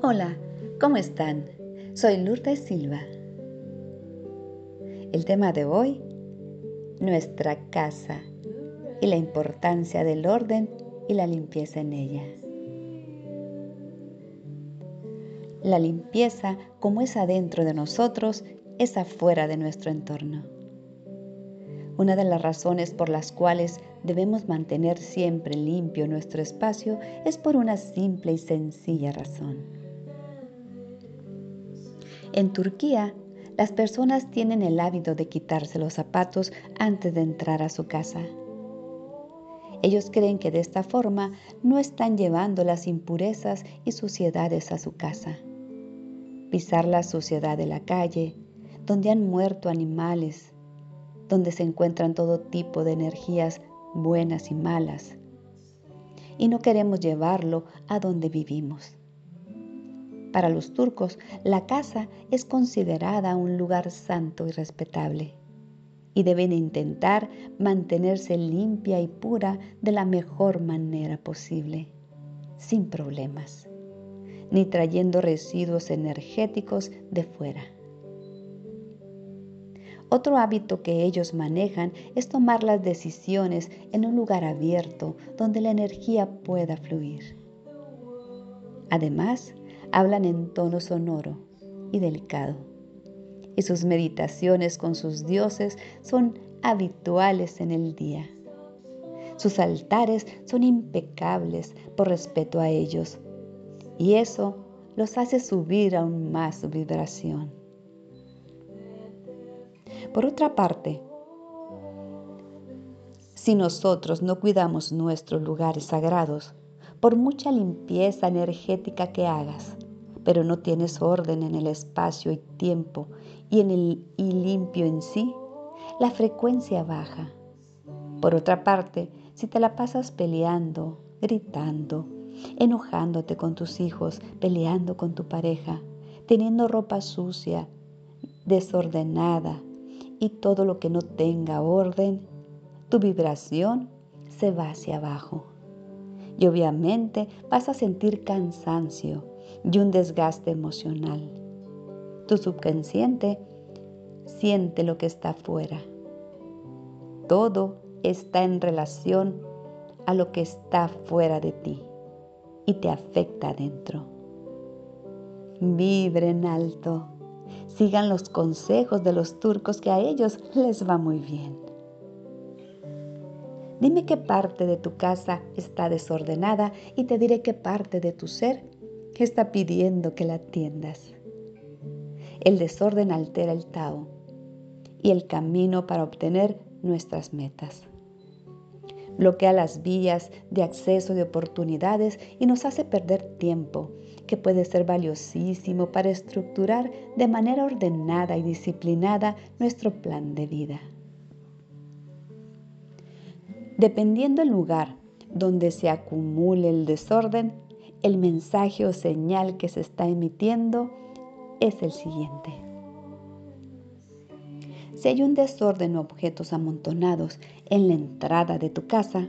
Hola, ¿cómo están? Soy Lourdes Silva. El tema de hoy, nuestra casa y la importancia del orden y la limpieza en ella. La limpieza, como es adentro de nosotros, es afuera de nuestro entorno. Una de las razones por las cuales debemos mantener siempre limpio nuestro espacio es por una simple y sencilla razón en Turquía, las personas tienen el hábito de quitarse los zapatos antes de entrar a su casa. Ellos creen que de esta forma no están llevando las impurezas y suciedades a su casa. Pisar la suciedad de la calle, donde han muerto animales, donde se encuentran todo tipo de energías buenas y malas. Y no queremos llevarlo a donde vivimos. Para los turcos, la casa es considerada un lugar santo y respetable y deben intentar mantenerse limpia y pura de la mejor manera posible, sin problemas, ni trayendo residuos energéticos de fuera. Otro hábito que ellos manejan es tomar las decisiones en un lugar abierto donde la energía pueda fluir. Además, hablan en tono sonoro y delicado. Y sus meditaciones con sus dioses son habituales en el día. Sus altares son impecables por respeto a ellos. Y eso los hace subir aún más su vibración. Por otra parte, si nosotros no cuidamos nuestros lugares sagrados, por mucha limpieza energética que hagas, pero no tienes orden en el espacio y tiempo y en el y limpio en sí, la frecuencia baja. Por otra parte, si te la pasas peleando, gritando, enojándote con tus hijos, peleando con tu pareja, teniendo ropa sucia, desordenada y todo lo que no tenga orden, tu vibración se va hacia abajo y obviamente vas a sentir cansancio y un desgaste emocional. Tu subconsciente siente lo que está afuera. Todo está en relación a lo que está fuera de ti y te afecta adentro. Vibren alto. Sigan los consejos de los turcos que a ellos les va muy bien. Dime qué parte de tu casa está desordenada y te diré qué parte de tu ser está pidiendo que la atiendas. El desorden altera el Tao y el camino para obtener nuestras metas. Bloquea las vías de acceso de oportunidades y nos hace perder tiempo, que puede ser valiosísimo para estructurar de manera ordenada y disciplinada nuestro plan de vida. Dependiendo el lugar donde se acumule el desorden, el mensaje o señal que se está emitiendo es el siguiente. Si hay un desorden o objetos amontonados en la entrada de tu casa,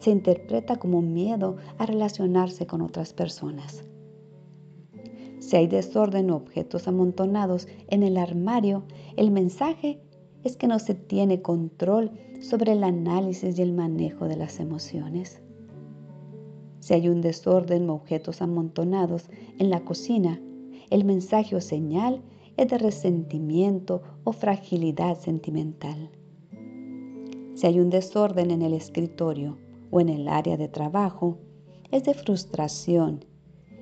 se interpreta como miedo a relacionarse con otras personas. Si hay desorden o objetos amontonados en el armario, el mensaje es que no se tiene control sobre el análisis y el manejo de las emociones. Si hay un desorden o objetos amontonados en la cocina, el mensaje o señal es de resentimiento o fragilidad sentimental. Si hay un desorden en el escritorio o en el área de trabajo, es de frustración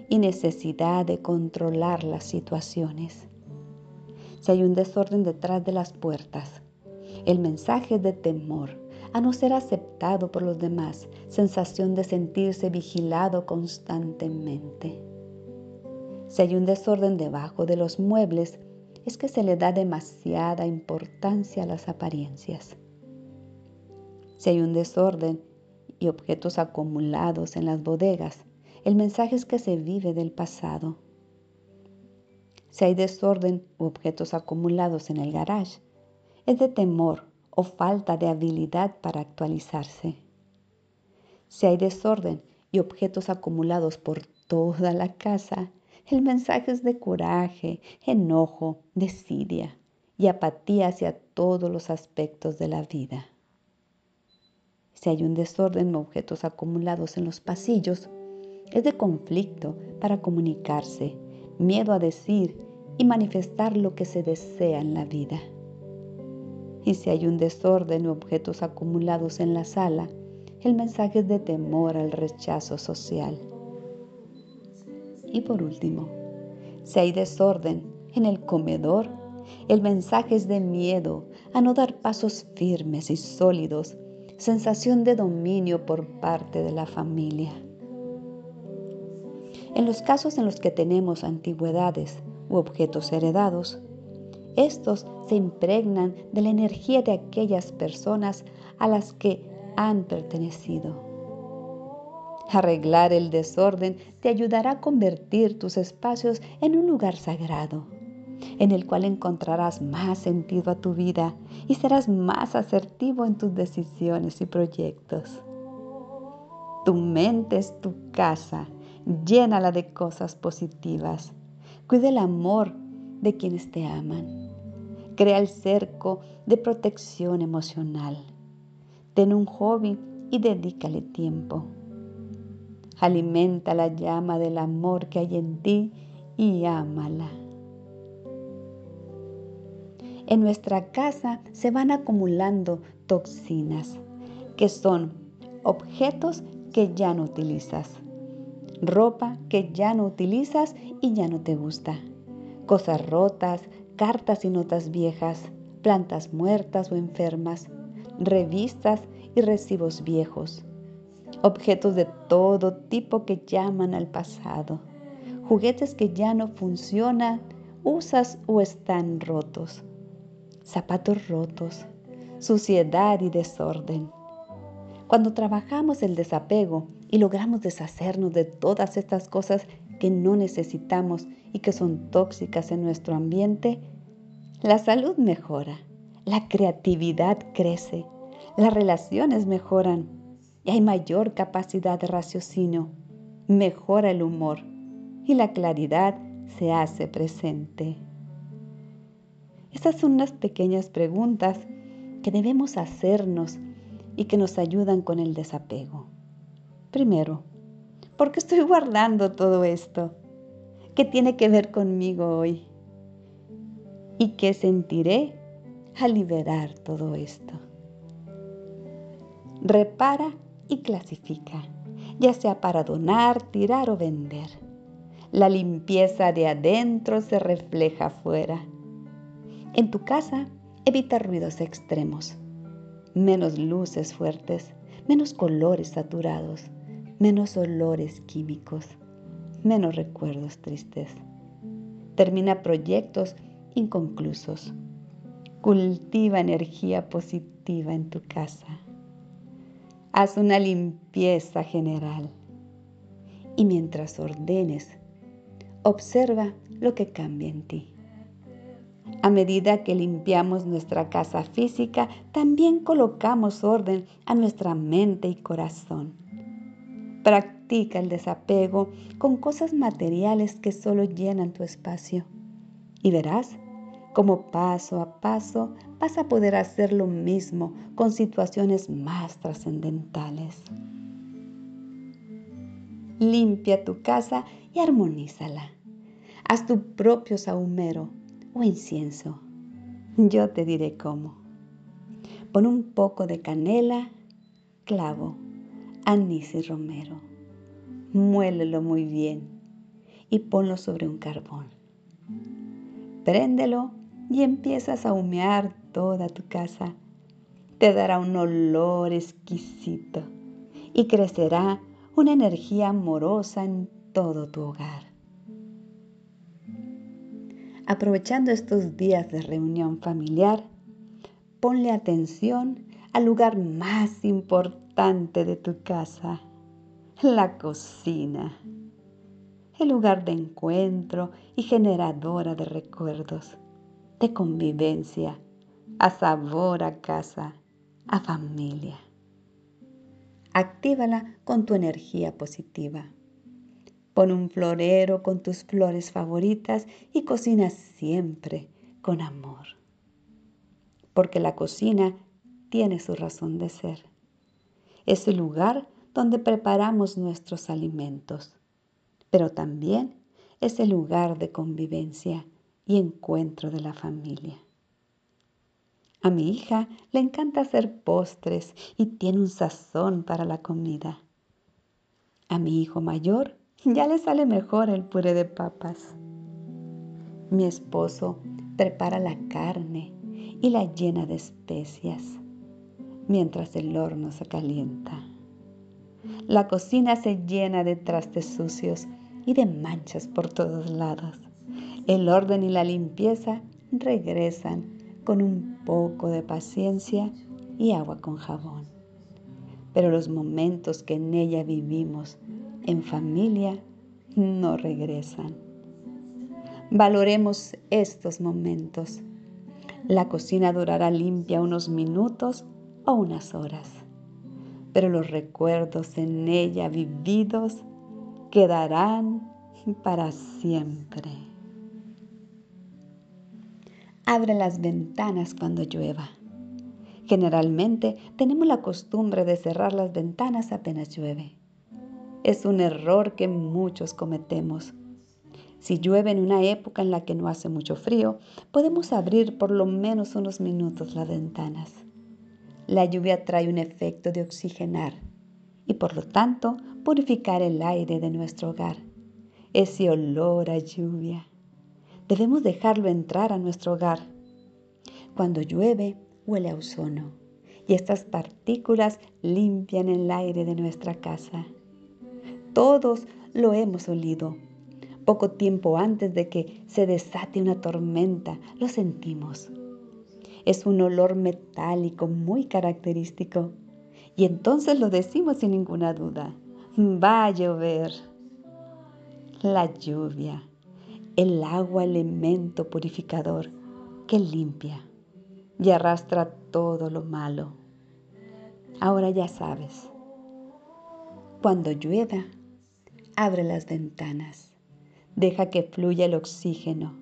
y necesidad de controlar las situaciones si hay un desorden detrás de las puertas. El mensaje es de temor a no ser aceptado por los demás, sensación de sentirse vigilado constantemente. Si hay un desorden debajo de los muebles, es que se le da demasiada importancia a las apariencias. Si hay un desorden y objetos acumulados en las bodegas, el mensaje es que se vive del pasado si hay desorden u objetos acumulados en el garage, es de temor o falta de habilidad para actualizarse. Si hay desorden y objetos acumulados por toda la casa, el mensaje es de coraje, enojo, desidia y apatía hacia todos los aspectos de la vida. Si hay un desorden o objetos acumulados en los pasillos, es de conflicto para comunicarse, miedo a decir y manifestar lo que se desea en la vida. Y si hay un desorden o objetos acumulados en la sala, el mensaje es de temor al rechazo social. Y por último, si hay desorden en el comedor, el mensaje es de miedo a no dar pasos firmes y sólidos, sensación de dominio por parte de la familia. En los casos en los que tenemos antigüedades u objetos heredados, estos se impregnan de la energía de aquellas personas a las que han pertenecido. Arreglar el desorden te ayudará a convertir tus espacios en un lugar sagrado, en el cual encontrarás más sentido a tu vida y serás más asertivo en tus decisiones y proyectos. Tu mente es tu casa, llénala de cosas positivas. Cuida el amor de quienes te aman. Crea el cerco de protección emocional. Ten un hobby y dedícale tiempo. Alimenta la llama del amor que hay en ti y ámala. En nuestra casa se van acumulando toxinas, que son objetos que ya no utilizas, ropa que ya no utilizas y ya no te gusta, cosas rotas, cartas y notas viejas, plantas muertas o enfermas, revistas y recibos viejos, objetos de todo tipo que llaman al pasado, juguetes que ya no funcionan, usas o están rotos, zapatos rotos, suciedad y desorden. Cuando trabajamos el desapego y logramos deshacernos de todas estas cosas que no necesitamos y que son tóxicas en nuestro ambiente, la salud mejora, la creatividad crece, las relaciones mejoran y hay mayor capacidad de raciocinio, mejora el humor y la claridad se hace presente. Estas son unas pequeñas preguntas que debemos hacernos y que nos ayudan con el desapego. Primero, ¿por qué estoy guardando todo esto? ¿Qué tiene que ver conmigo hoy? ¿Y qué sentiré al liberar todo esto? repara y clasifica, ya sea para donar, tirar o vender. La limpieza de adentro se refleja afuera. En tu casa, evita ruidos extremos, menos luces fuertes, menos colores saturados, menos olores químicos, menos recuerdos tristes. Termina proyectos inconclusos. Cultiva energía positiva en tu casa. Haz una limpieza general. Y mientras ordenes, observa lo que cambia en ti. A medida que limpiamos nuestra casa física, también colocamos orden a nuestra mente y corazón. Practica el desapego con cosas materiales que solo llenan tu espacio y verás como paso a paso vas a poder hacer lo mismo con situaciones más trascendentales. Limpia tu casa y armonízala. Haz tu propio sahumero o incienso. Yo te diré cómo. Pon un poco de canela, clavo, anís y romero. Muélelo muy bien y ponlo sobre un carbón. Préndelo y empiezas a humear toda tu casa. Te dará un olor exquisito y crecerá una energía amorosa en todo tu hogar. Aprovechando estos días de reunión familiar, ponle atención al lugar más importante de tu casa, la cocina, el lugar de encuentro y generadora de recuerdos de convivencia, a sabor a casa, a familia. Actívala con tu energía positiva. Pon un florero con tus flores favoritas y cocina siempre con amor. Porque la cocina tiene su razón de ser. Es el lugar donde preparamos nuestros alimentos, pero también es el lugar de convivencia y encuentro de la familia. A mi hija le encanta hacer postres y tiene un sazón para la comida. A mi hijo mayor ya le sale mejor el puré de papas. Mi esposo prepara la carne y la llena de especias mientras el horno se calienta. La cocina se llena de trastes sucios y de manchas por todos lados. El orden y la limpieza regresan con un poco de paciencia y agua con jabón. Pero los momentos que en ella vivimos en familia no regresan. Valoremos estos momentos. La cocina durará limpia unos minutos o unas horas, pero los recuerdos en ella vividos quedarán para siempre. Abre las ventanas cuando llueva. Generalmente tenemos la costumbre de cerrar las ventanas apenas llueve. Es un error que muchos cometemos. Si llueve en una época en la que no hace mucho frío, podemos abrir por lo menos unos minutos las ventanas. La lluvia trae un efecto de oxigenar y por lo tanto purificar el aire de nuestro hogar. Ese olor a lluvia. Debemos dejarlo entrar a nuestro hogar. Cuando llueve, huele a ozono y estas partículas limpian el aire de nuestra casa. Todos lo hemos olido. Poco tiempo antes de que se desate una tormenta, lo sentimos. Es un olor metálico muy característico. Y entonces lo decimos sin ninguna duda. Va a llover. La lluvia, el agua elemento purificador que limpia y arrastra todo lo malo. Ahora ya sabes, cuando llueva, Abre las ventanas. Deja que fluya el oxígeno,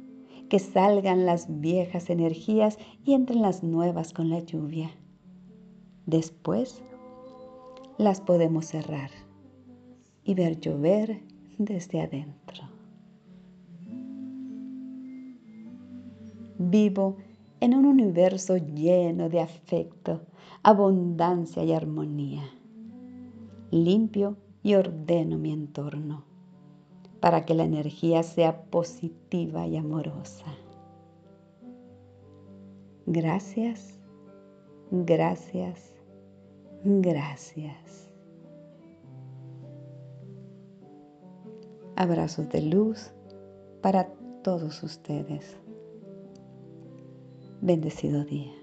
que salgan las viejas energías y entren las nuevas con la lluvia. Después las podemos cerrar y ver llover desde adentro. Vivo en un universo lleno de afecto, abundancia y armonía. Limpio y ordeno mi entorno para que la energía sea positiva y amorosa. Gracias, gracias, gracias. Abrazos de luz para todos ustedes. Bendecido día.